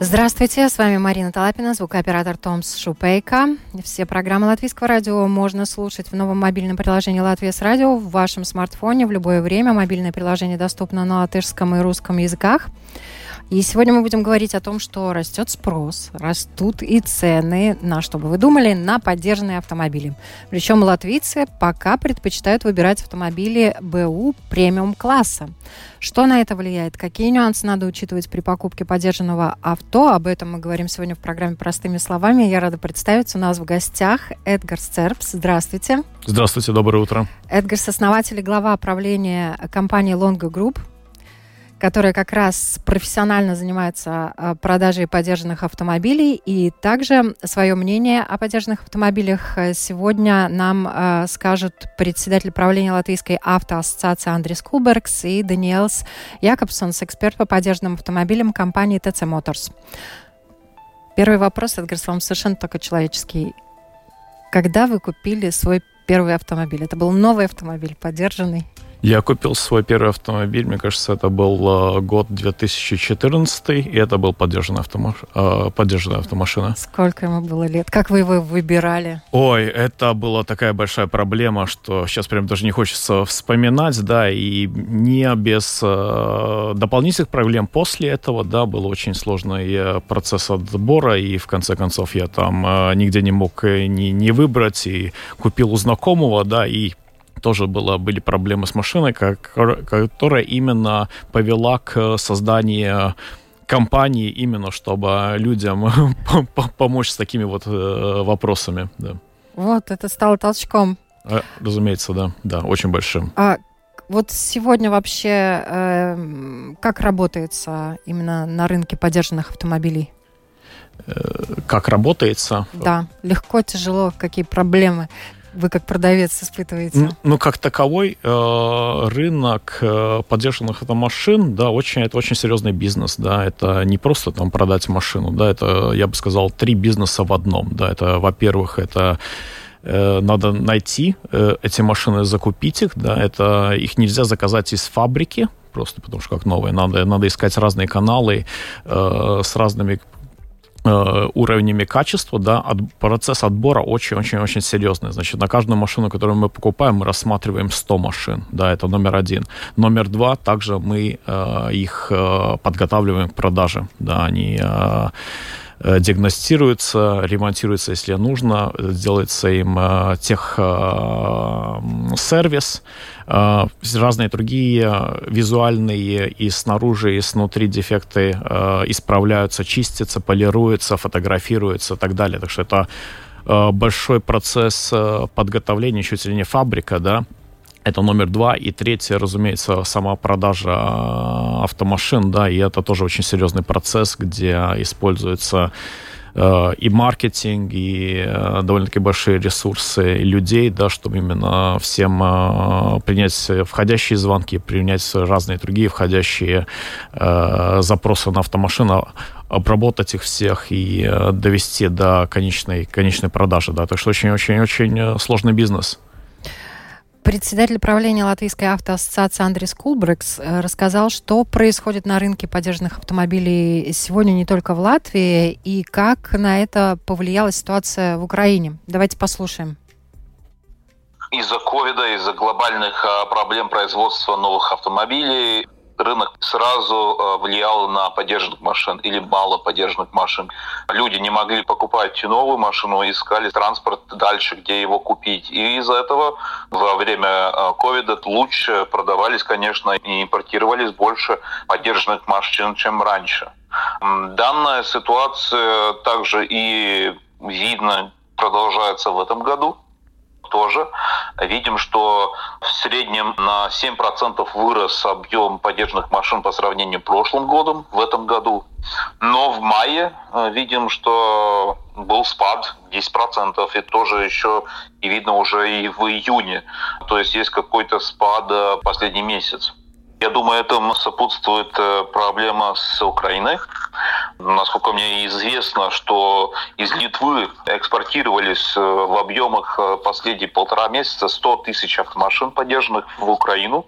Здравствуйте, с вами Марина Талапина, звукооператор Томс Шупейка. Все программы Латвийского радио можно слушать в новом мобильном приложении «Латвия с радио» в вашем смартфоне в любое время. Мобильное приложение доступно на латышском и русском языках. И сегодня мы будем говорить о том, что растет спрос, растут и цены на, что бы вы думали, на поддержанные автомобили. Причем латвийцы пока предпочитают выбирать автомобили БУ премиум-класса. Что на это влияет? Какие нюансы надо учитывать при покупке поддержанного авто? Об этом мы говорим сегодня в программе «Простыми словами». Я рада представить. У нас в гостях Эдгар Стерпс. Здравствуйте. Здравствуйте, доброе утро. Эдгар, основатель и глава правления компании Longo Group которая как раз профессионально занимается а, продажей поддержанных автомобилей. И также свое мнение о поддержанных автомобилях э, сегодня нам э, скажут председатель правления Латвийской автоассоциации Андрис Кулбергс и Даниэлс Якобсонс, эксперт по поддержанным автомобилям компании ТЦ Моторс. Первый вопрос, Эдгар, вам совершенно только человеческий. Когда вы купили свой первый автомобиль? Это был новый автомобиль, поддержанный? Я купил свой первый автомобиль, мне кажется, это был э, год 2014, и это был поддержанный автомаш... Э, поддержанная автомашина. Сколько ему было лет? Как вы его выбирали? Ой, это была такая большая проблема, что сейчас прям даже не хочется вспоминать, да, и не без э, дополнительных проблем после этого, да, был очень сложный процесс отбора, и в конце концов я там нигде не мог ни, ни выбрать, и купил у знакомого, да, и тоже было, были проблемы с машиной, как, которая именно повела к созданию компании именно, чтобы людям помочь с такими вот э, вопросами. Да. Вот, это стало толчком. А, разумеется, да, да, очень большим. А вот сегодня вообще э, как работается именно на рынке поддержанных автомобилей? Э, как работается? Да, легко, тяжело, какие проблемы вы как продавец испытываете? Ну, ну как таковой э, рынок э, поддержанных автомашин, да, очень, это очень серьезный бизнес, да, это не просто там продать машину, да, это, я бы сказал, три бизнеса в одном, да, это, во-первых, это э, надо найти э, эти машины, закупить их, да, это их нельзя заказать из фабрики, просто потому что как новые, надо, надо искать разные каналы э, с разными уровнями качества, да, от, процесс отбора очень-очень-очень серьезный. Значит, на каждую машину, которую мы покупаем, мы рассматриваем 100 машин, да, это номер один. Номер два, также мы э, их э, подготавливаем к продаже, да, они э, э диагностируются, ремонтируются, если нужно, делается им э, тех э, сервис, Э, разные другие визуальные и снаружи, и снутри дефекты э, исправляются, чистятся, полируются, фотографируются и так далее. Так что это э, большой процесс подготовления, чуть ли не фабрика, да, это номер два. И третье, разумеется, сама продажа автомашин, да, и это тоже очень серьезный процесс, где используется Э, и маркетинг, и э, довольно-таки большие ресурсы людей, да, чтобы именно всем э, принять входящие звонки, принять разные другие входящие запросы на автомашину, обработать их всех и довести до конечной, конечной продажи. Да. Так что очень-очень-очень сложный бизнес. Председатель правления Латвийской автоассоциации Андрей Кулбрекс э, рассказал, что происходит на рынке поддержанных автомобилей сегодня не только в Латвии и как на это повлияла ситуация в Украине. Давайте послушаем. Из-за ковида, из-за глобальных а, проблем производства новых автомобилей рынок сразу э, влиял на поддержанных машин или мало поддержанных машин. Люди не могли покупать новую машину, искали транспорт дальше, где его купить. И из-за этого во время э, ковида лучше продавались, конечно, и импортировались больше поддержанных машин, чем раньше. Данная ситуация также и видно продолжается в этом году тоже. Видим, что в среднем на 7% вырос объем поддержанных машин по сравнению с прошлым годом, в этом году. Но в мае э, видим, что был спад 10%, и тоже еще и видно уже и в июне. То есть есть какой-то спад э, последний месяц. Я думаю, этому сопутствует э, проблема с Украиной. Насколько мне известно, что из Литвы экспортировались э, в объемах э, последние полтора месяца 100 тысяч автомашин, поддержанных в Украину,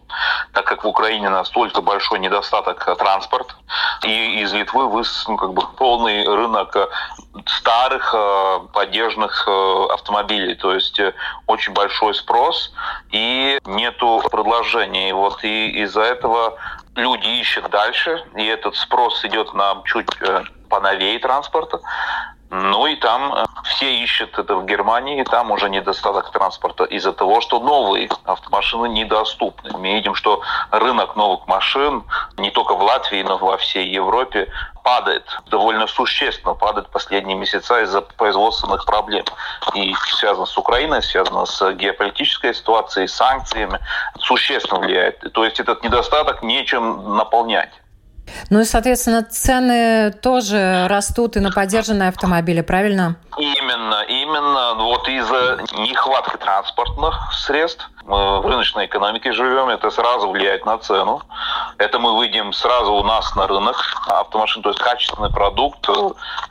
так как в Украине настолько большой недостаток транспорта. И из Литвы выс, ну, как бы полный рынок старых поддержанных автомобилей. То есть очень большой спрос и нету предложений. Вот и из-за этого люди ищут дальше, и этот спрос идет на чуть э, поновее транспорта. Ну и там э, все ищут это в Германии, и там уже недостаток транспорта из-за того, что новые автомашины недоступны. Мы видим, что рынок новых машин не только в Латвии, но и во всей Европе падает, довольно существенно падает последние месяца из-за производственных проблем. И связано с Украиной, связано с геополитической ситуацией, санкциями, существенно влияет. То есть этот недостаток нечем наполнять. Ну и, соответственно, цены тоже растут и на поддержанные автомобили, правильно? Именно, именно. Вот из-за нехватки транспортных средств мы в рыночной экономике живем, это сразу влияет на цену. Это мы выйдем сразу у нас на рынок автомашин, то есть качественный продукт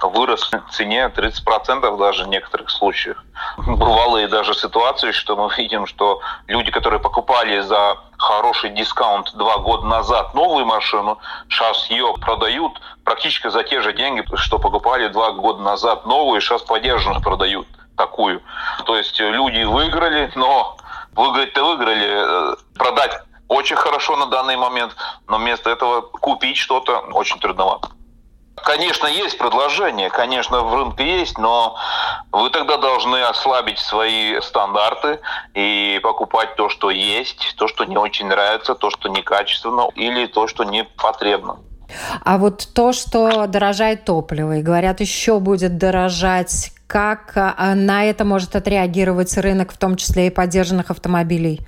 вырос в цене 30% даже в некоторых случаях. Бывало и даже ситуации, что мы видим, что люди, которые покупали за хороший дискаунт два года назад новую машину, сейчас ее продают практически за те же деньги, что покупали два года назад новую, сейчас поддержанную продают такую. То есть люди выиграли, но выиграть-то выиграли, э, продать очень хорошо на данный момент, но вместо этого купить что-то очень трудновато. Конечно, есть предложение, конечно, в рынке есть, но вы тогда должны ослабить свои стандарты и покупать то, что есть, то, что не очень нравится, то, что некачественно или то, что не потребно. А вот то, что дорожает топливо, и говорят, еще будет дорожать, как а, на это может отреагировать рынок, в том числе и поддержанных автомобилей?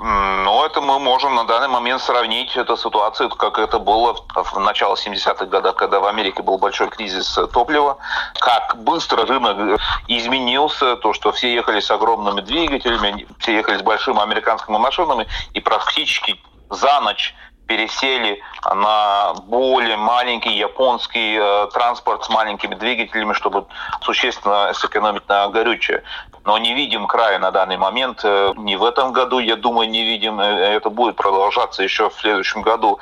Ну, это мы можем на данный момент сравнить эту ситуацию, как это было в начале 70-х годов, когда в Америке был большой кризис топлива. Как быстро рынок изменился, то, что все ехали с огромными двигателями, все ехали с большими американскими машинами, и практически за ночь пересели на более маленький японский э, транспорт с маленькими двигателями, чтобы существенно сэкономить на горючее. Но не видим края на данный момент. Э, не в этом году, я думаю, не видим. Э, это будет продолжаться еще в следующем году.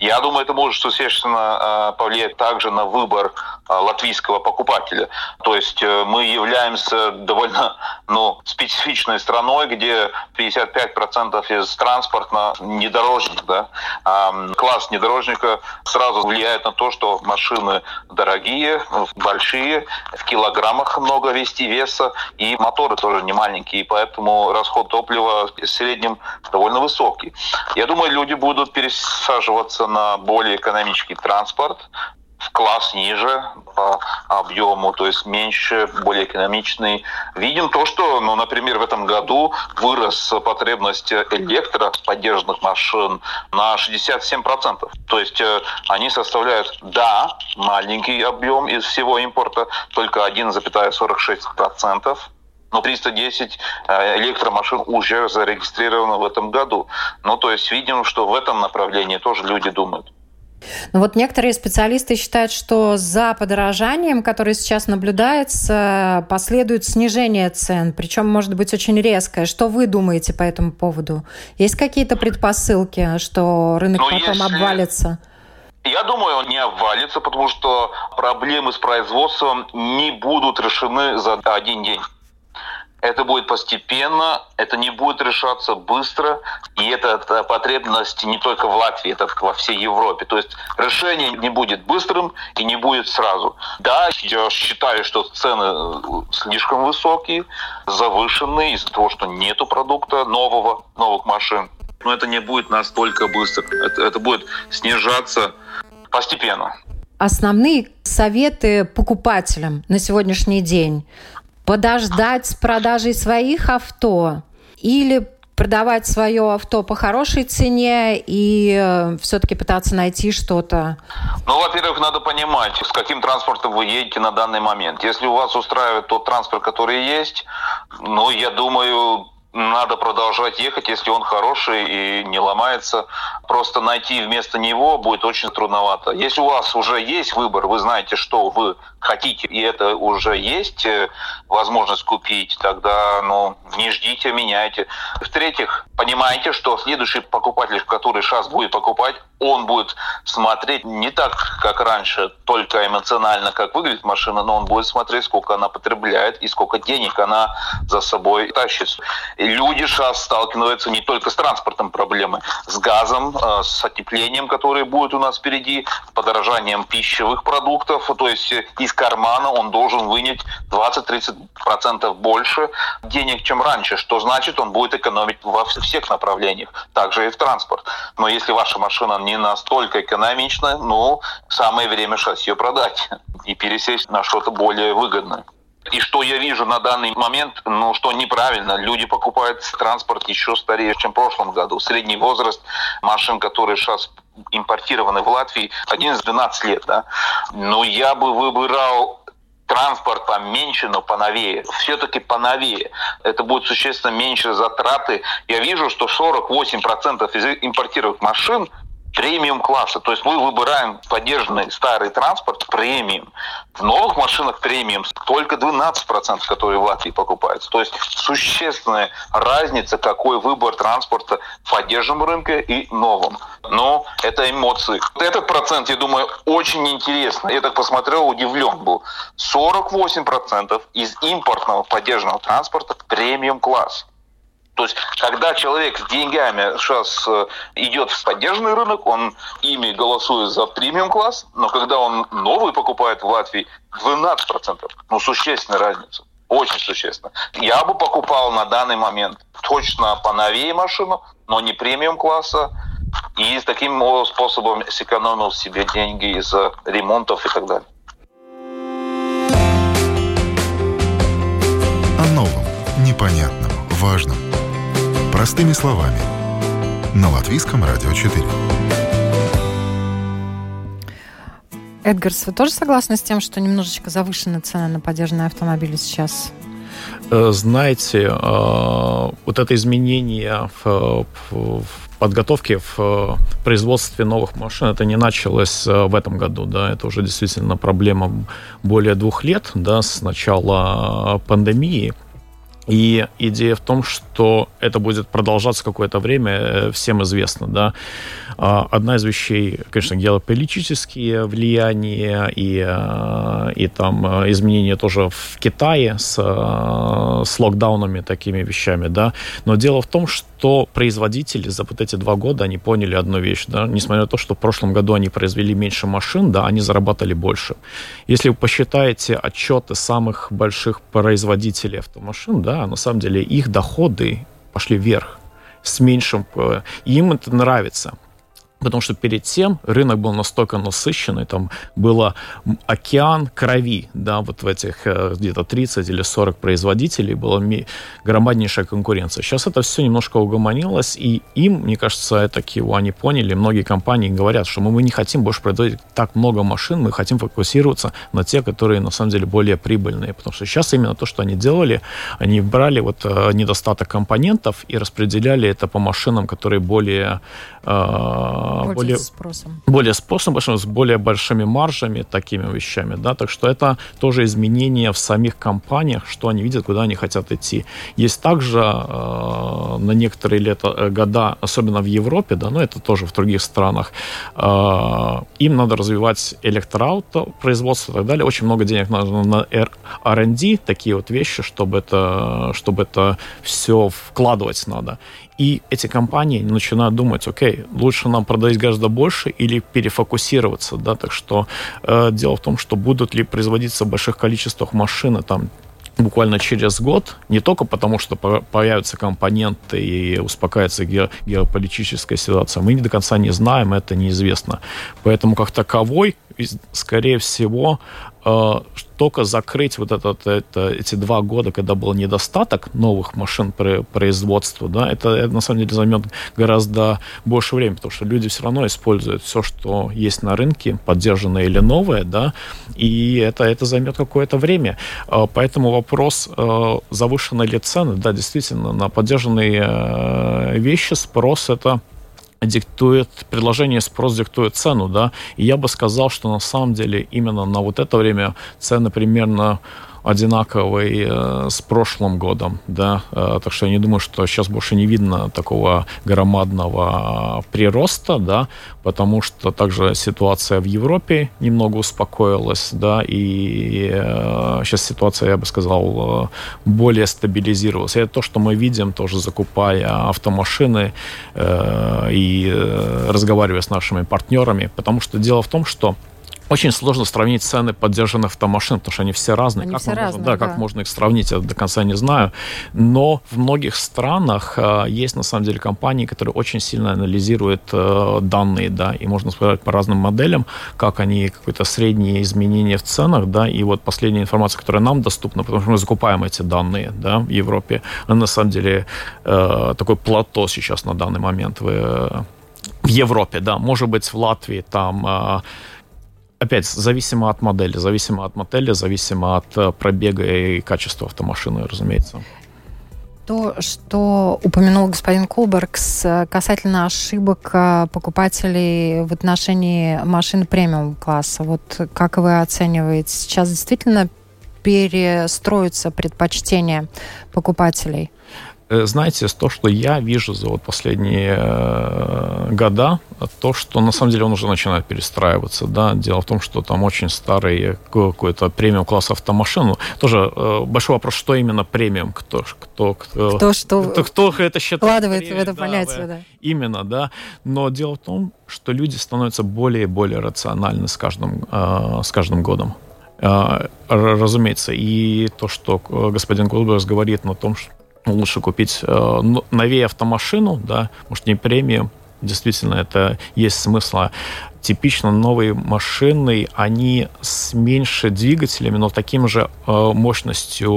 Я думаю, это может существенно повлиять также на выбор латвийского покупателя. То есть мы являемся довольно ну, специфичной страной, где 55% из транспорта внедорожник. Да? А класс внедорожника сразу влияет на то, что машины дорогие, большие, в килограммах много вести веса, и моторы тоже не маленькие, поэтому расход топлива в среднем довольно высокий. Я думаю, люди будут пересаживаться на более экономический транспорт, в класс ниже по объему, то есть меньше, более экономичный. Видим то, что, ну, например, в этом году вырос потребность электроподдержанных машин на 67%. То есть э, они составляют, да, маленький объем из всего импорта, только 1,46%. Но 310 э, электромашин уже зарегистрировано в этом году. Ну, то есть видим, что в этом направлении тоже люди думают. Ну вот некоторые специалисты считают, что за подорожанием, которое сейчас наблюдается, последует снижение цен, причем может быть очень резкое. Что вы думаете по этому поводу? Есть какие-то предпосылки, что рынок Но ну, потом если... обвалится? Я думаю, он не обвалится, потому что проблемы с производством не будут решены за один день. Это будет постепенно, это не будет решаться быстро, и это, потребность не только в Латвии, это во всей Европе. То есть решение не будет быстрым и не будет сразу. Да, я считаю, что цены э, слишком высокие, завышенные из-за того, что нету продукта нового, новых машин. Но это не будет настолько быстро. Это, это будет снижаться постепенно. Основные советы покупателям на сегодняшний день подождать с продажей своих авто или продавать свое авто по хорошей цене и э, все-таки пытаться найти что-то? Ну, во-первых, надо понимать, с каким транспортом вы едете на данный момент. Если у вас устраивает тот транспорт, который есть, ну, я думаю, надо продолжать ехать, если он хороший и не ломается. Просто найти вместо него будет очень трудновато. Если у вас уже есть выбор, вы знаете, что вы хотите, и это уже есть э, возможность купить, тогда ну, не ждите, меняйте. В-третьих, понимаете, что следующий покупатель, который сейчас будет покупать, он будет смотреть не так, как раньше, только эмоционально, как выглядит машина, но он будет смотреть, сколько она потребляет и сколько денег она за собой тащит. Люди сейчас сталкиваются не только с транспортом проблемы, с газом, э, с отеплением, которое будет у нас впереди, с подорожанием пищевых продуктов, то есть из кармана он должен вынять 20-30% больше денег, чем раньше, что значит, он будет экономить во всех направлениях, также и в транспорт. Но если ваша машина не настолько экономична, ну, самое время сейчас ее продать и пересесть на что-то более выгодное. И что я вижу на данный момент, ну, что неправильно. Люди покупают транспорт еще старее, чем в прошлом году. Средний возраст машин, которые сейчас импортированы в Латвии, 11-12 лет, да. Но я бы выбирал транспорт поменьше, но поновее. Все-таки поновее. Это будет существенно меньше затраты. Я вижу, что 48% из импортированных машин премиум класса. То есть мы выбираем поддержанный старый транспорт премиум. В новых машинах премиум только 12%, которые в Латвии покупаются. То есть существенная разница, какой выбор транспорта в поддержанном рынке и новом. Но это эмоции. Этот процент, я думаю, очень интересно. Я так посмотрел, удивлен был. 48% из импортного поддержанного транспорта премиум класс. То есть, когда человек с деньгами сейчас э, идет в поддержанный рынок, он ими голосует за премиум класс, но когда он новый покупает в Латвии, 12%. Ну, существенная разница. Очень существенно. Я бы покупал на данный момент точно поновее машину, но не премиум класса. И таким способом сэкономил себе деньги из-за ремонтов и так далее. О новом, непонятном, важном Простыми словами. На Латвийском радио 4. Эдгарс, вы тоже согласны с тем, что немножечко завышены цены на поддержанные автомобили сейчас? Э, знаете, э, вот это изменение в, подготовке в производстве новых машин это не началось э, в этом году, да, это уже действительно проблема более двух лет, да, с начала пандемии. И идея в том, что это будет продолжаться какое-то время, э, всем известно, да. А, одна из вещей, конечно, геополитические влияния и, э, и там э, изменения тоже в Китае с, с локдаунами, такими вещами, да. Но дело в том, что производители за вот эти два года, они поняли одну вещь, да, несмотря на то, что в прошлом году они произвели меньше машин, да, они зарабатывали больше. Если вы посчитаете отчеты самых больших производителей автомашин, да, на самом деле их доходы пошли вверх с меньшим... Э, им это нравится. Потому что перед тем рынок был настолько насыщенный, там было океан крови, да, вот в этих э, где-то 30 или 40 производителей была громаднейшая конкуренция. Сейчас это все немножко угомонилось, и им, мне кажется, это Кио, они поняли, многие компании говорят, что мы, мы не хотим больше производить так много машин, мы хотим фокусироваться на те, которые на самом деле более прибыльные, потому что сейчас именно то, что они делали, они брали вот э, недостаток компонентов и распределяли это по машинам, которые более э, более спросом. Более спросом, с более большими маржами, такими вещами, да, так что это тоже изменение в самих компаниях, что они видят, куда они хотят идти. Есть также э, на некоторые лета, э, года, особенно в Европе, да, но это тоже в других странах, э, им надо развивать электроауто, производство и так далее. Очень много денег нужно на R&D, такие вот вещи, чтобы это, чтобы это все вкладывать надо. И эти компании начинают думать, окей, лучше нам продать гораздо больше или перефокусироваться, да, так что э, дело в том, что будут ли производиться в больших количествах машины, там, буквально через год, не только потому, что появятся компоненты и успокаивается геополитическая ситуация, мы до конца не знаем, это неизвестно. Поэтому как таковой скорее всего, только закрыть вот этот, это, эти два года, когда был недостаток новых машин производства, да, это, это на самом деле займет гораздо больше времени, потому что люди все равно используют все, что есть на рынке, поддержанное или новое, да, и это, это займет какое-то время. Э, поэтому вопрос, э, завышенной ли цены, да, действительно, на поддержанные вещи спрос это диктует, предложение спрос диктует цену, да, и я бы сказал, что на самом деле именно на вот это время цены примерно одинаковый э, с прошлым годом, да, э, так что я не думаю, что сейчас больше не видно такого громадного прироста, да, потому что также ситуация в Европе немного успокоилась, да, и э, сейчас ситуация, я бы сказал, более стабилизировалась. Это то, что мы видим, тоже закупая автомашины и разговаривая с нашими партнерами, потому что дело в том, что очень сложно сравнить цены поддержанных автомашин, потому что они все разные. Они как все можно, разные, да, да. как можно их сравнить, я до конца не знаю. Но в многих странах э, есть на самом деле компании, которые очень сильно анализируют э, данные, да, и можно смотреть по разным моделям, как они какое-то среднее изменение в ценах, да, и вот последняя информация, которая нам доступна, потому что мы закупаем эти данные, да, в Европе, она на самом деле э, такой плато сейчас на данный момент в, э, в Европе, да, может быть в Латвии там э, опять зависимо от модели, зависимо от модели, зависимо от э, пробега и качества автомашины, разумеется. То, что упомянул господин Кулбергс касательно ошибок э, покупателей в отношении машин премиум класса, вот как вы оцениваете, сейчас действительно перестроится предпочтение покупателей? Э, знаете, то, что я вижу за вот последние э, года, то, что на самом деле он уже начинает перестраиваться, да, дело в том, что там очень старый какой-то премиум класс автомашин, ну, тоже э, большой вопрос, что именно премиум, кто, кто, кто, кто, что кто, кто это считает. Вкладывает в это да, понятие, да. Именно, да, но дело в том, что люди становятся более и более рациональны с каждым, с каждым годом разумеется. И то, что господин Голдберг говорит на том, что лучше купить э, новее автомашину, да, может, не премиум, действительно, это есть смысла. Типично новые машины, они с меньше двигателями, но таким же э, мощностью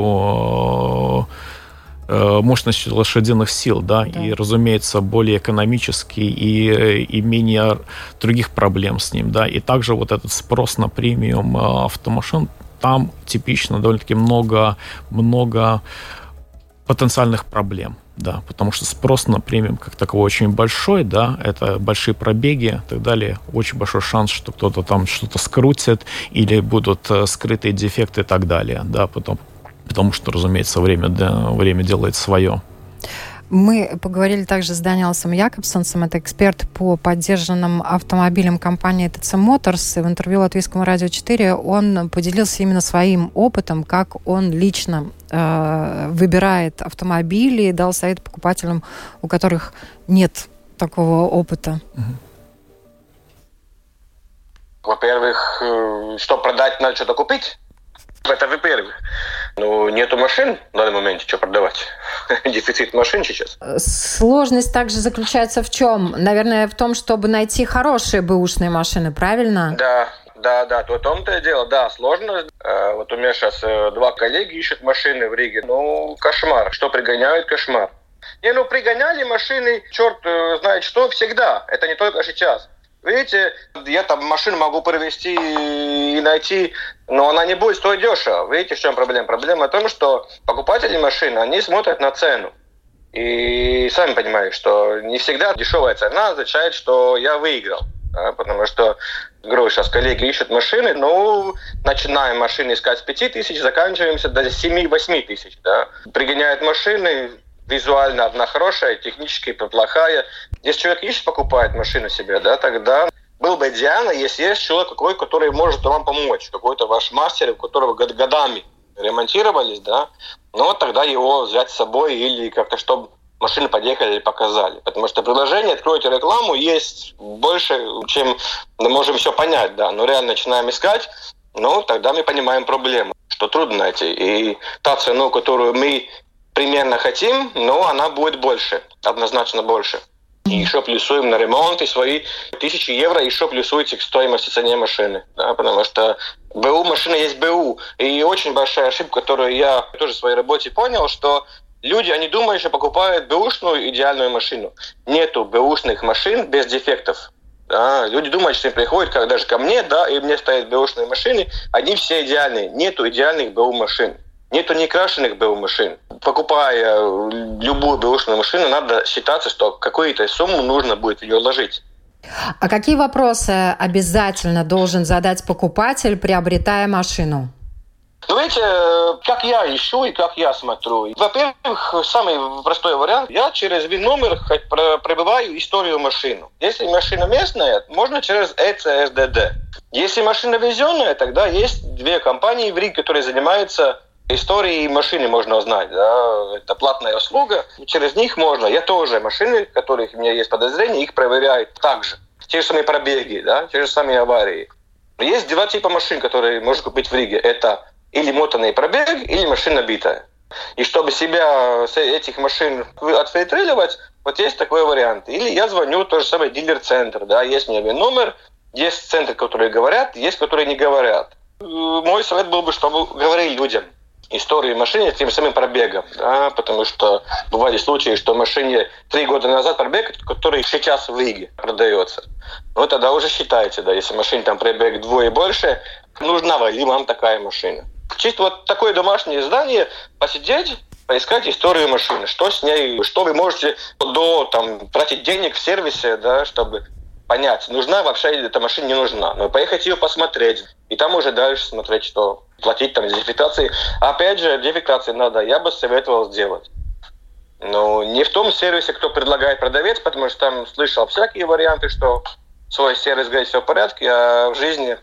э, мощностью лошадиных сил, да, да, и, разумеется, более экономический и, и менее других проблем с ним, да, и также вот этот спрос на премиум автомашин, там типично довольно-таки много, много потенциальных проблем, да, потому что спрос на премиум как таковой очень большой, да, это большие пробеги и так далее, очень большой шанс, что кто-то там что-то скрутит или будут э, скрытые дефекты и так далее, да, потом, потому что, разумеется, время, да, время делает свое. Мы поговорили также с Даниэлсом Якобсонсом, это эксперт по поддержанным автомобилям компании TC Motors. И в интервью Латвийскому радио 4 он поделился именно своим опытом, как он лично э, выбирает автомобили и дал совет покупателям, у которых нет такого опыта. Во-первых, э, что продать, надо что-то купить. Это во-первых. Ну, нету машин в данный момент, что продавать. Дефицит машин сейчас. Сложность также заключается в чем? Наверное, в том, чтобы найти хорошие бэушные машины, правильно? Да, да, да, то том-то и дело, да, сложно. Э, вот у меня сейчас э, два коллеги ищут машины в Риге. Ну, кошмар. Что пригоняют, кошмар. Не, ну пригоняли машины, черт э, знает что, всегда. Это не только сейчас. Видите, я там машину могу привезти и найти, но она не будет стоить дешево. Видите, в чем проблема? Проблема в том, что покупатели машины, они смотрят на цену. И сами понимаете, что не всегда дешевая цена означает, что я выиграл. Да, потому что, говорю, сейчас коллеги ищут машины, ну, начинаем машины искать с 5 тысяч, заканчиваемся до 7-8 тысяч. Да. Пригоняют машины, визуально одна хорошая, технически плохая. Если человек ищет, покупает машину себе, да, тогда было бы идеально, если есть человек какой, который может вам помочь, какой-то ваш мастер, у которого годами ремонтировались, да, но тогда его взять с собой или как-то, чтобы машины подъехали и показали. Потому что приложение, откройте рекламу, есть больше, чем мы можем все понять, да, но реально начинаем искать, ну, тогда мы понимаем проблему, что трудно найти. И та цену, которую мы примерно хотим, но она будет больше, однозначно больше. И еще плюсуем на ремонт и свои тысячи евро еще плюсуете к стоимости цене машины. Да, потому что БУ машина есть БУ. И очень большая ошибка, которую я тоже в своей работе понял, что люди, они думают, что покупают бэушную идеальную машину. Нету бэушных машин без дефектов. Да, люди думают, что им приходят, как даже ко мне, да, и мне стоят бэушные машины, они все идеальные. Нету идеальных БУ машин. Нету некрашенных БУ машин. Покупая любую бэушную машину, надо считаться, что какую-то сумму нужно будет в нее вложить. А какие вопросы обязательно должен задать покупатель, приобретая машину? Ну, видите, как я ищу и как я смотрю. Во-первых, самый простой вариант. Я через ВИН-номер пробиваю историю машины. Если машина местная, можно через ECSDD. Если машина везенная, тогда есть две компании в Риге, которые занимаются историей машины можно узнать. Да? Это платная услуга. Через них можно. Я тоже машины, которых у меня есть подозрения, их проверяю также. Те же самые пробеги, да? те же самые аварии. Есть два типа машин, которые можно купить в Риге. Это или мотанный пробег, или машина битая. И чтобы себя с этих машин отфильтровать, вот есть такой вариант. Или я звоню тот же самый дилер-центр, да, есть у меня номер, есть центры, которые говорят, есть, которые не говорят. Мой совет был бы, чтобы говорили людям истории машины тем самым пробегом, да, потому что бывали случаи, что машине три года назад пробег, который сейчас в Риге продается. Ну, тогда уже считайте, да, если машине там пробег двое больше, нужна ли вам такая машина. Чисто вот такое домашнее издание, посидеть, поискать историю машины, что с ней, что вы можете до там тратить денег в сервисе, да, чтобы понять, нужна вообще эта машина, не нужна. Но поехать ее посмотреть, и там уже дальше смотреть, что платить там дефектации. Опять же, дефектации надо, я бы советовал сделать. Но не в том сервисе, кто предлагает продавец, потому что там слышал всякие варианты, что свой сервис говорит все в порядке, а в жизни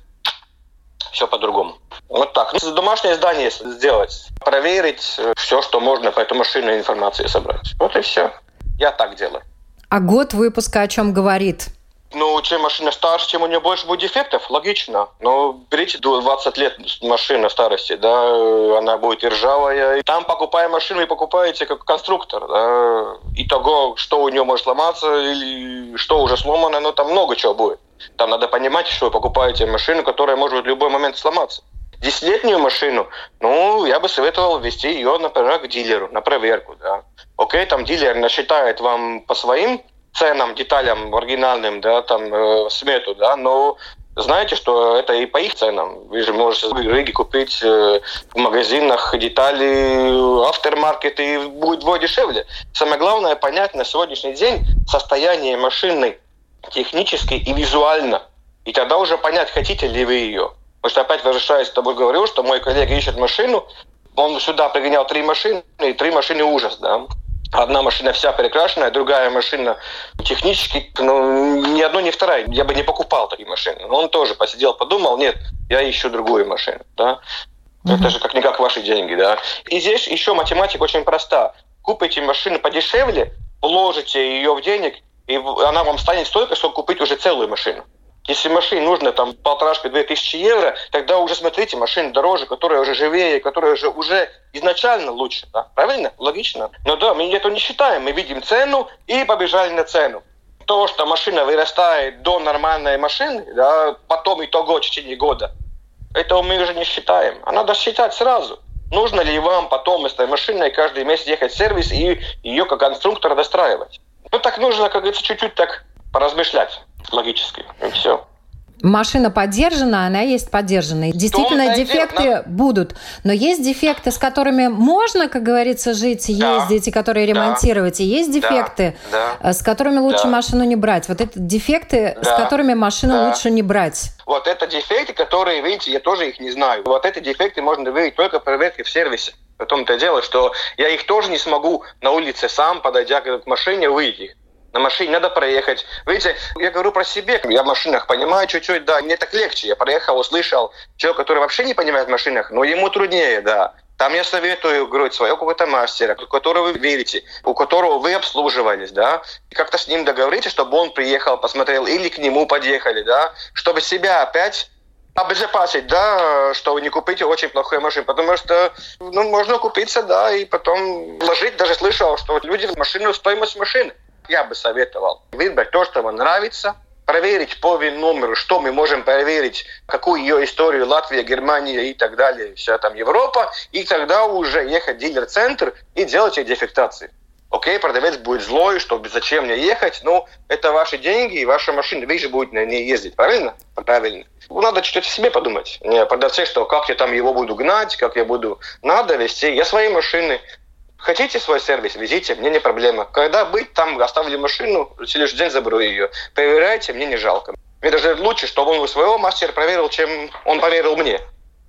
все по-другому. Вот так. Ну, домашнее здание сделать, проверить э, все, что можно по этой машине информации собрать. Вот и все. Я так делаю. А год выпуска о чем говорит? Ну, чем машина старше, тем у нее больше будет дефектов, логично. Но берите 20 лет машина старости, да, она будет и ржавая. И там, покупая машину, и покупаете как конструктор. Да, и того, что у нее может сломаться, или что уже сломано, ну, там много чего будет. Там надо понимать, что вы покупаете машину, которая может в любой момент сломаться. Десятилетнюю машину, ну, я бы советовал ввести ее, например, к дилеру, на проверку, да. Окей, там дилер насчитает вам по своим ценам, деталям оригинальным, да, там, э, смету, да, но знаете, что это и по их ценам. Вы же можете в Риге купить э, в магазинах детали автормаркет и будет вдвое дешевле. Самое главное понять на сегодняшний день состояние машины технически и визуально. И тогда уже понять, хотите ли вы ее. Потому что опять возвращаясь с тобой говорил, что мой коллега ищет машину, он сюда пригонял три машины, и три машины ужас, да. Одна машина вся перекрашенная, другая машина технически, ну, ни одной, ни вторая. Я бы не покупал такие машины. Но он тоже посидел, подумал, нет, я ищу другую машину, да. Mm-hmm. Это же как-никак ваши деньги, да. И здесь еще математика очень проста. Купите машину подешевле, вложите ее в денег, и она вам станет столько, чтобы купить уже целую машину. Если машине нужно там полторашка-две тысячи евро, тогда уже смотрите машины дороже, которая уже живее, которая уже, уже изначально лучше. Да? Правильно? Логично. Но да, мы это не считаем. Мы видим цену и побежали на цену. То, что машина вырастает до нормальной машины, да, потом итого в течение года, этого мы уже не считаем. А надо считать сразу. Нужно ли вам потом с этой машиной каждый месяц ехать в сервис и ее как конструктора достраивать? Ну, так нужно, как говорится, чуть-чуть так поразмышлять логически, и все. Машина поддержана, она есть поддержанная. Действительно, дефекты дело, будут. Но есть дефекты, с которыми можно, как говорится, жить, да. ездить, и которые ремонтировать. Да. И есть дефекты, да. Да. с которыми лучше да. машину не брать. Вот это дефекты, да. с которыми машину да. лучше не брать. Вот это дефекты, которые, видите, я тоже их не знаю. Вот эти дефекты можно выявить только проверкой в сервисе. В том-то дело, что я их тоже не смогу на улице сам, подойдя к машине, выйти. На машине надо проехать. Видите, я говорю про себе. Я в машинах понимаю чуть-чуть, да, мне так легче. Я проехал, услышал. Человек, который вообще не понимает в машинах, но ему труднее, да. Там я советую, говорю, своего какого-то мастера, у которого вы верите, у которого вы обслуживались, да, и как-то с ним договоритесь, чтобы он приехал, посмотрел, или к нему подъехали, да, чтобы себя опять обезопасить, да, что вы не купите очень плохую машину, потому что, ну, можно купиться, да, и потом вложить, даже слышал, что люди в машину стоимость машины я бы советовал выбрать то, что вам нравится, проверить по ВИН-номеру, что мы можем проверить, какую ее историю Латвия, Германия и так далее, вся там Европа, и тогда уже ехать в дилер-центр и делать эти дефектации. Окей, продавец будет злой, что зачем мне ехать, но это ваши деньги и ваша машина, вы же будете на ней ездить, правильно? Правильно. Надо что-то себе подумать. Не продавце, что как я там его буду гнать, как я буду... Надо вести. Я свои машины Хотите свой сервис, везите, мне не проблема. Когда быть, там оставили машину, следующий день заберу ее. Проверяйте, мне не жалко. Мне даже лучше, чтобы он у своего мастера проверил, чем он поверил мне.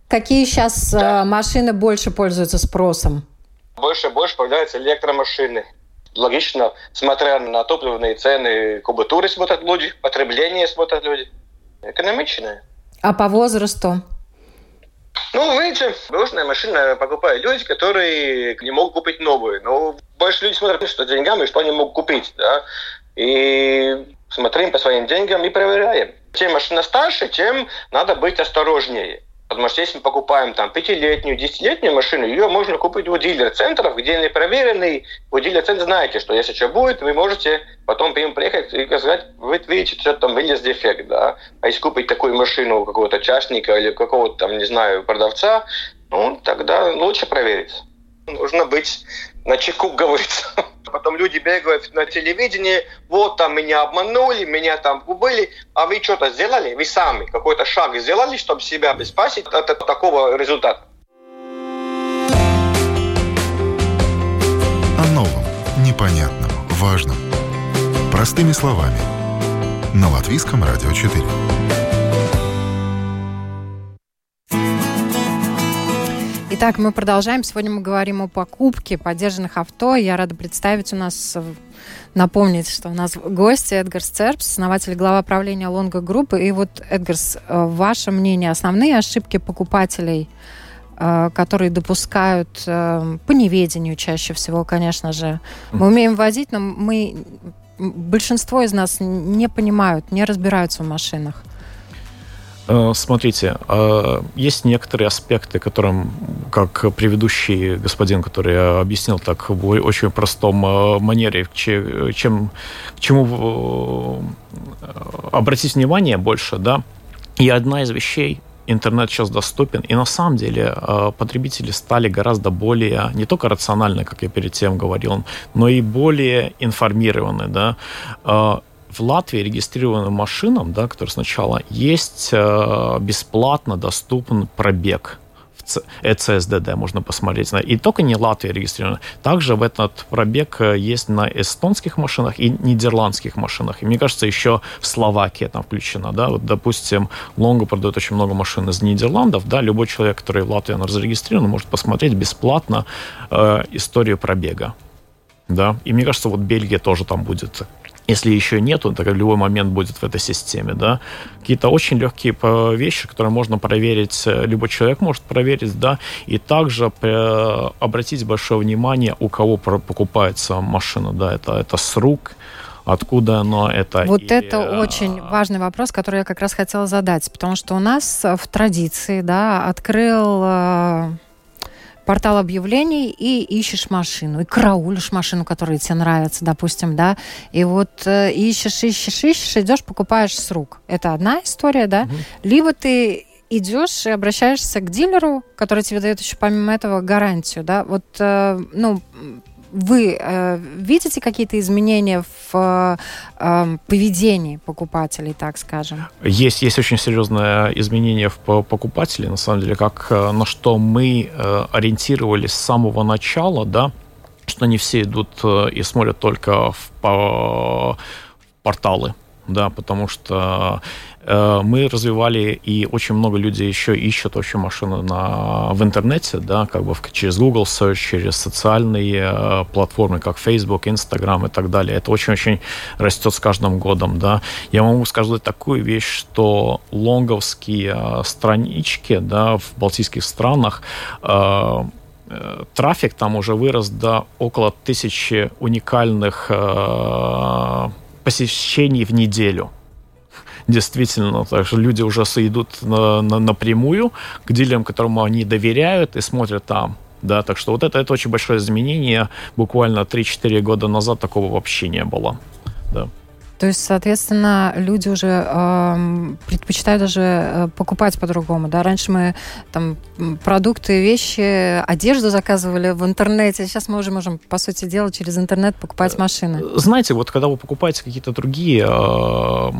Какие сейчас да. Э, машины больше пользуются спросом? Больше и больше появляются электромашины. Логично, смотря на топливные цены, кубатуры смотрят люди, потребление смотрят люди. Экономичное. А по возрасту? Ну, видите, бэушная машина покупают люди, которые не могут купить новую. Но больше люди смотрят, что деньгами, что они могут купить. Да? И смотрим по своим деньгам и проверяем. Чем машина старше, тем надо быть осторожнее. Потому что если мы покупаем там пятилетнюю, десятилетнюю машину, ее можно купить у дилер-центров, где не проверенный. У дилер-центра знаете, что если что будет, вы можете потом к ним приехать и сказать, вы видите, что там вылез дефект, да. А если купить такую машину у какого-то частника или какого-то там, не знаю, продавца, ну, тогда лучше проверить. Нужно быть на чеку, говорится. Потом люди бегают на телевидении, вот там меня обманули, меня там убыли, а вы что-то сделали? Вы сами какой-то шаг сделали, чтобы себя обезопасить от такого результата? О новом, непонятном, важном. Простыми словами. На Латвийском радио 4. Итак, мы продолжаем. Сегодня мы говорим о покупке поддержанных авто. Я рада представить у нас, напомнить, что у нас гость Эдгарс Церпс, основатель глава правления Лонга Группы. И вот, Эдгарс, э, ваше мнение, основные ошибки покупателей, э, которые допускают э, по неведению чаще всего, конечно же. Мы умеем водить, но мы большинство из нас не понимают, не разбираются в машинах. Э, смотрите, э, есть некоторые аспекты, которым, как предыдущий господин, который объяснил так в очень простом э, манере, чем, к чему обратить внимание больше, да, и одна из вещей, интернет сейчас доступен, и на самом деле потребители стали гораздо более, не только рациональны, как я перед тем говорил, но и более информированы, да, в Латвии регистрированным машинам, да, которые сначала есть э, бесплатно доступен пробег ЭЦСДД можно посмотреть. И только не Латвия регистрирована. Также в этот пробег э, есть на эстонских машинах и нидерландских машинах. И мне кажется, еще в Словакии там включено. Да? Вот, допустим, Лонго продает очень много машин из Нидерландов. Да? Любой человек, который в Латвии зарегистрирован, может посмотреть бесплатно э, историю пробега. Да? И мне кажется, вот Бельгия тоже там будет если еще нету, то в любой момент будет в этой системе, да. Какие-то очень легкие э, вещи, которые можно проверить, э, любой человек может проверить, да, и также э, обратить большое внимание, у кого покупается машина, да, это, это с рук, откуда оно это. Вот и, это очень важный вопрос, который я как раз хотела задать, потому что у нас в традиции, да, открыл портал объявлений и ищешь машину, и караулишь машину, которая тебе нравится, допустим, да, и вот э, ищешь, ищешь, ищешь, идешь, покупаешь с рук. Это одна история, да, угу. либо ты идешь и обращаешься к дилеру, который тебе дает еще помимо этого гарантию, да, вот, э, ну, вы э, видите какие-то изменения в э, поведении покупателей, так скажем? Есть, есть очень серьезное изменение в покупателе, на самом деле, как э, на что мы э, ориентировались с самого начала, да, что не все идут э, и смотрят только в порталы, да, потому что Э, мы развивали, и очень много людей еще ищут вообще машины на, в интернете, да, как бы через Google Search, через социальные э, платформы, как Facebook, Instagram и так далее. Это очень-очень растет с каждым годом, да. Я могу сказать такую вещь, что лонговские э, странички, да, в балтийских странах э, трафик там уже вырос до около тысячи уникальных э, посещений в неделю действительно, так что люди уже идут на, на, напрямую к дилерам, которому они доверяют и смотрят там Да, так что вот это, это очень большое изменение. Буквально 3-4 года назад такого вообще не было. Да. То есть, соответственно, люди уже э, предпочитают даже э, покупать по-другому. Да? Раньше мы там продукты, вещи, одежду заказывали в интернете. Сейчас мы уже можем, по сути дела, через интернет покупать машины. Знаете, вот когда вы покупаете какие-то другие э,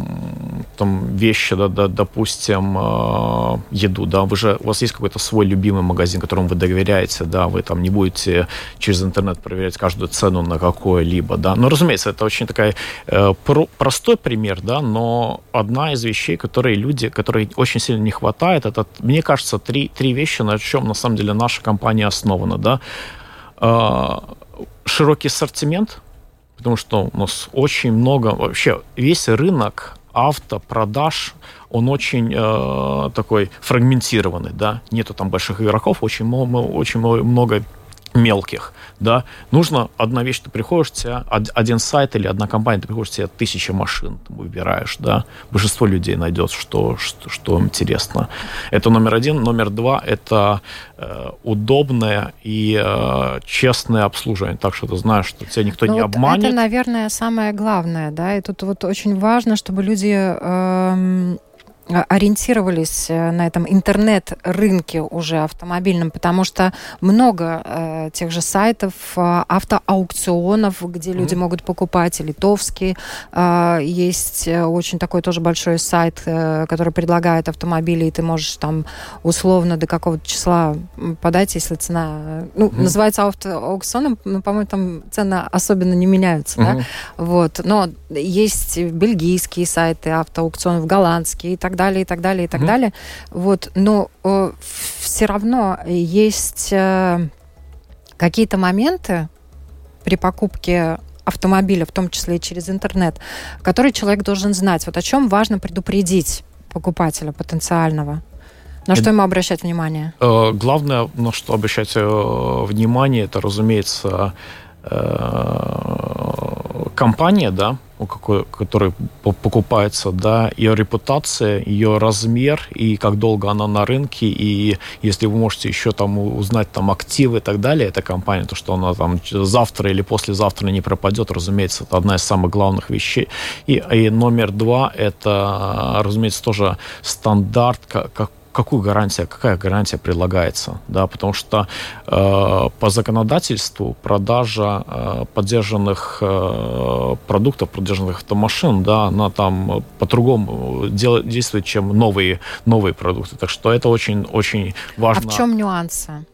там вещи, да, да, допустим, э, еду, да, вы же, у вас есть какой-то свой любимый магазин, которому вы доверяете, да, вы там не будете через интернет проверять каждую цену на какое-либо, да. Но, разумеется, это очень такая э, про простой пример, да, но одна из вещей, которые люди, которые очень сильно не хватает, это, мне кажется, три, три вещи, на чем на самом деле наша компания основана, да. А, широкий ассортимент, потому что у нас очень много, вообще весь рынок автопродаж, он очень э, такой фрагментированный, да, нету там больших игроков, очень, очень много мелких, да, нужно одна вещь, ты приходишь, тебя один сайт или одна компания, ты приходишь, тебе тысяча машин ты выбираешь, да, большинство людей найдет, что, что, что интересно. Это номер один. Номер два – это э, удобное и э, честное обслуживание, так что ты знаешь, что тебя никто ну, не вот обманет. Это, наверное, самое главное, да, и тут вот очень важно, чтобы люди э, ориентировались э, на этом интернет-рынке уже автомобильном, потому что много э, тех же сайтов, э, автоаукционов, где mm-hmm. люди могут покупать, и литовский. Э, есть э, очень такой тоже большой сайт, э, который предлагает автомобили, и ты можешь там условно до какого-то числа подать, если цена... Ну, mm-hmm. называется автоаукционом, но, по-моему, там цены особенно не меняются, mm-hmm. да? Вот. Но есть бельгийские сайты автоаукционов, голландские и так далее далее, и так далее, и так mm-hmm. далее. Вот, но э, все равно есть э, какие-то моменты при покупке автомобиля, в том числе и через интернет, которые человек должен знать. Вот о чем важно предупредить покупателя потенциального. На что ему обращать внимание? Э, главное, на что обращать э, внимание, это, разумеется, э, компания, да, какой, который покупается, да, ее репутация, ее размер и как долго она на рынке, и если вы можете еще там узнать там активы и так далее, эта компания, то, что она там завтра или послезавтра не пропадет, разумеется, это одна из самых главных вещей. И, и номер два, это, разумеется, тоже стандарт, как, какую гарантия, какая гарантия предлагается, да, потому что э, по законодательству продажа э, поддержанных э, продуктов, поддержанных автомашин, да, она там по-другому действует, чем новые, новые продукты. Так что это очень, очень важно. А в чем нюансы?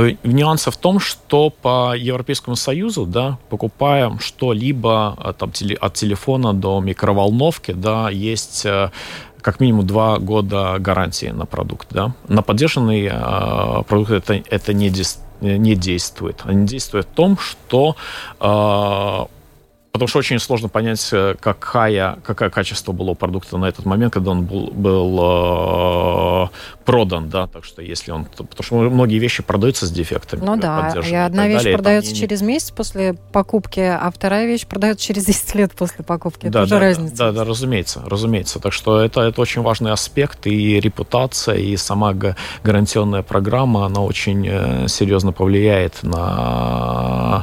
Э, нюанс в том, что по Европейскому Союзу, да, покупая что-либо э, там, от телефона до микроволновки, да, есть э, как минимум два года гарантии на продукт. Да? На поддержанный э, продукт это, это не, не действует. Они действуют в том, что э, Потому что очень сложно понять, э, какая, какое качество было у продукта на этот момент, когда он был, был э, продан, да, так что если он... Потому что многие вещи продаются с дефектами. Ну да, и одна и вещь далее, продается не... через месяц после покупки, а вторая вещь продается через 10 лет после покупки. Да, это уже да, разница. Да, да, разумеется, разумеется. Так что это, это очень важный аспект, и репутация, и сама гарантионная программа, она очень э, серьезно повлияет на Э,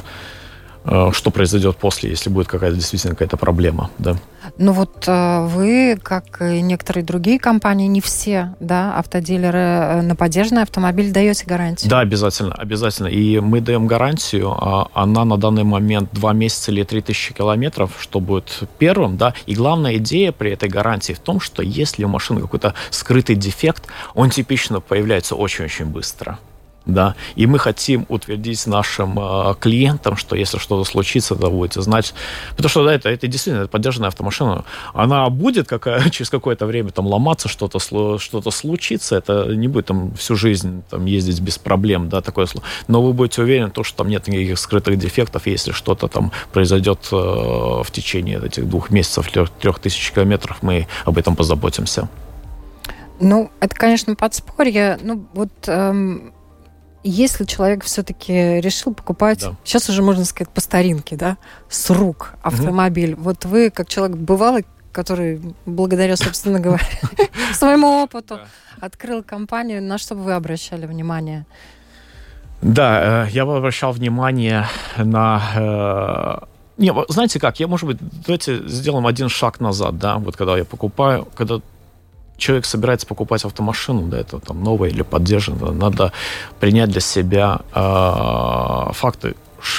что произойдет после, если будет какая-то действительно какая-то проблема, да. Ну вот э, вы, как и некоторые другие компании, не все, да, автодилеры э, на поддержанный автомобиль даете гарантию? Да, обязательно, обязательно. И мы даем гарантию, а она на данный момент 2 месяца или 3 тысячи километров, что будет первым, да. И главная идея при этой гарантии в том, что если у машины какой-то скрытый дефект, он типично появляется очень-очень быстро да, и мы хотим утвердить нашим э, клиентам, что если что-то случится, то будете знать, потому что да, это, это действительно это поддержанная автомашина, она будет какая, через какое-то время там ломаться, что-то что-то случится, это не будет там всю жизнь там ездить без проблем, да, такое, но вы будете уверены, то, что там нет никаких скрытых дефектов, если что-то там произойдет э, в течение этих двух месяцев, трех, трех тысяч километров, мы об этом позаботимся. Ну, это, конечно, подспорье. Ну, вот эм, если человек все-таки решил покупать, да. сейчас уже можно сказать по старинке, да, с рук автомобиль. Угу. Вот вы, как человек бывалый, который, благодаря, собственно говоря, своему опыту, открыл компанию, на что бы вы обращали внимание? Да, я бы обращал внимание на не, знаете как, я, может быть, давайте сделаем один шаг назад, да, вот когда я покупаю, когда человек собирается покупать автомашину, да, это там новая или поддержанная, надо принять для себя э, факты,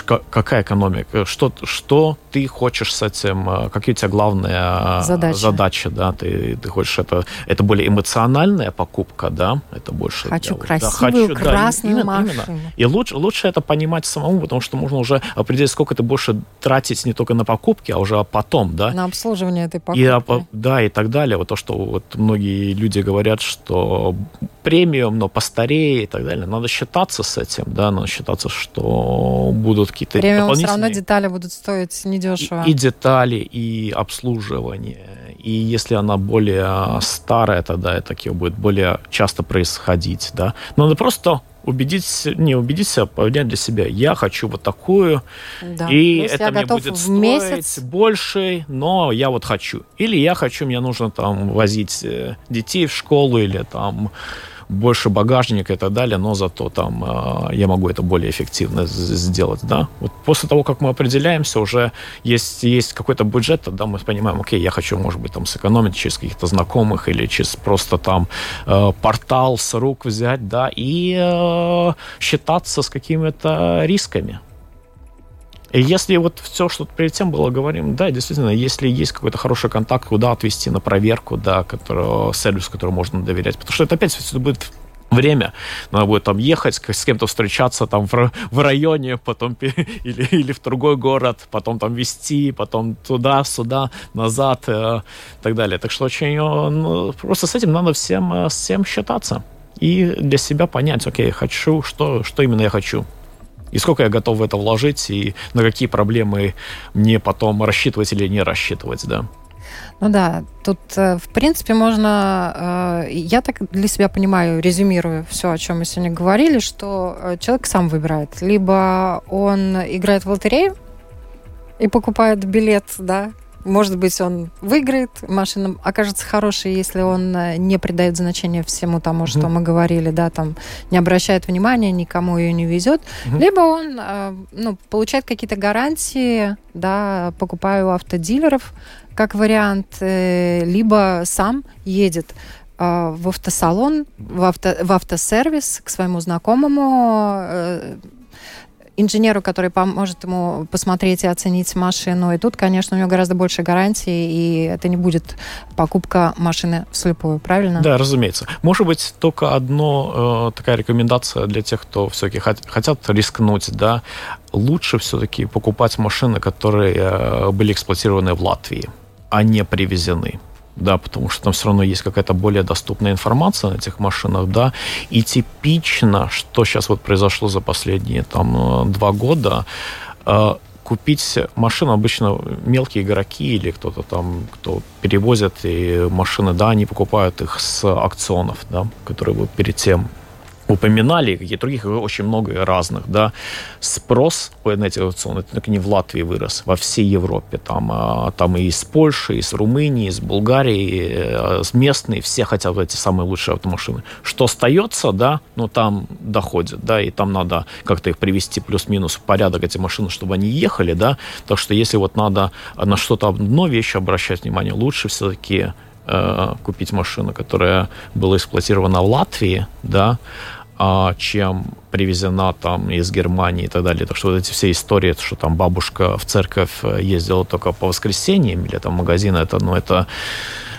какая экономика, что, что ты хочешь с этим, э, какие у тебя главные задачи, задачи да, ты, ты хочешь это, это более эмоциональная покупка, да, это больше... Хочу для, красивую да, хочу, красную да, именно, машину. Именно. И лучше, лучше это понимать самому, потому что можно уже определить, сколько ты больше тратить не только на покупки, а уже потом, да. На обслуживание этой покупки. И, да, и так далее. Вот то, что вот многие люди говорят, что премиум, но постарее и так далее. Надо считаться с этим, да, надо считаться, что будут какие-то дополнительные... все равно детали будут стоить недешево. И, и детали, и обслуживание. И если она более старая, тогда это будет более часто происходить, да. Надо просто убедить, не убедить себя, понять для себя, я хочу вот такую, да. и Если это мне будет стоить месяц... больше, но я вот хочу. Или я хочу, мне нужно там возить э, детей в школу, или там больше багажника и так далее, но зато там э, я могу это более эффективно сделать, да. Вот после того, как мы определяемся, уже есть, есть какой-то бюджет, тогда мы понимаем, окей, я хочу, может быть, там сэкономить через каких-то знакомых или через просто там э, портал с рук взять, да, и э, считаться с какими-то рисками. И если вот все, что перед тем было, говорим, да, действительно, если есть какой-то хороший контакт, куда отвести на проверку, да, который, сервис, которому можно доверять. Потому что это опять все будет время. Надо будет там ехать, с кем-то встречаться там в, в районе, потом или, или в другой город, потом там везти, потом туда, сюда, назад э, и так далее. Так что очень э, ну, просто с этим надо всем, э, всем считаться и для себя понять, окей, хочу, что, что именно я хочу и сколько я готов в это вложить, и на какие проблемы мне потом рассчитывать или не рассчитывать, да. Ну да, тут, э, в принципе, можно... Э, я так для себя понимаю, резюмируя все, о чем мы сегодня говорили, что э, человек сам выбирает. Либо он играет в лотерею и покупает билет, да, может быть, он выиграет, машина окажется хорошей, если он э, не придает значения всему тому, что mm-hmm. мы говорили, да, там не обращает внимания, никому ее не везет, mm-hmm. либо он э, ну, получает какие-то гарантии, да, покупая у автодилеров, как вариант, э, либо сам едет в автосалон, в, авто, в автосервис к своему знакомому, инженеру, который поможет ему посмотреть и оценить машину. И тут, конечно, у него гораздо больше гарантий, и это не будет покупка машины вслепую, правильно? Да, разумеется. Может быть, только одно э, такая рекомендация для тех, кто все-таки хотят рискнуть, да, лучше все-таки покупать машины, которые э, были эксплуатированы в Латвии, а не привезены да, потому что там все равно есть какая-то более доступная информация на этих машинах, да, и типично, что сейчас вот произошло за последние там э, два года, э, купить машину обычно мелкие игроки или кто-то там, кто перевозит и машины, да, они покупают их с акционов, да, которые вы перед тем упоминали, какие других, очень много разных, да, спрос эти аукционы, это не в Латвии вырос, во всей Европе, там, а, там и из Польши, и из Румынии, из Болгарии, э, местные, все хотят эти самые лучшие автомашины. Что остается, да, ну, там доходит, да, и там надо как-то их привести плюс-минус в порядок, эти машины, чтобы они ехали, да, так что если вот надо на что-то одно вещь обращать внимание, лучше все-таки э, купить машину, которая была эксплуатирована в Латвии, да, чем привезена там из Германии и так далее. Так что вот эти все истории, что там бабушка в церковь э, ездила только по воскресеньям или там магазин, это, ну, это,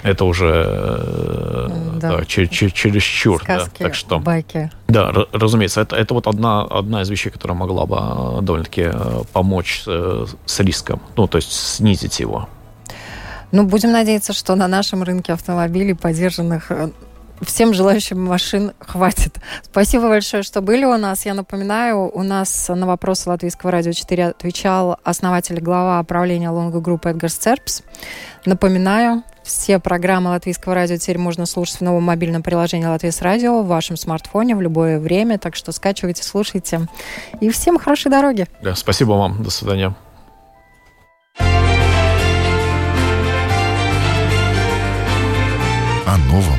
это уже э, да. Да, чересчур. Сказки, да. Так что, байки. Да, разумеется, это, это вот одна, одна из вещей, которая могла бы э, довольно-таки помочь с риском, ну, то есть снизить его. Ну, будем надеяться, что на нашем рынке автомобилей, поддержанных всем желающим машин хватит. Спасибо большое, что были у нас. Я напоминаю, у нас на вопросы Латвийского радио 4 отвечал основатель и глава правления Лонго Группы Эдгар Стерпс. Напоминаю, все программы Латвийского радио теперь можно слушать в новом мобильном приложении Латвийс радио в вашем смартфоне в любое время, так что скачивайте, слушайте. И всем хорошей дороги. Да, спасибо вам. До свидания. О новом,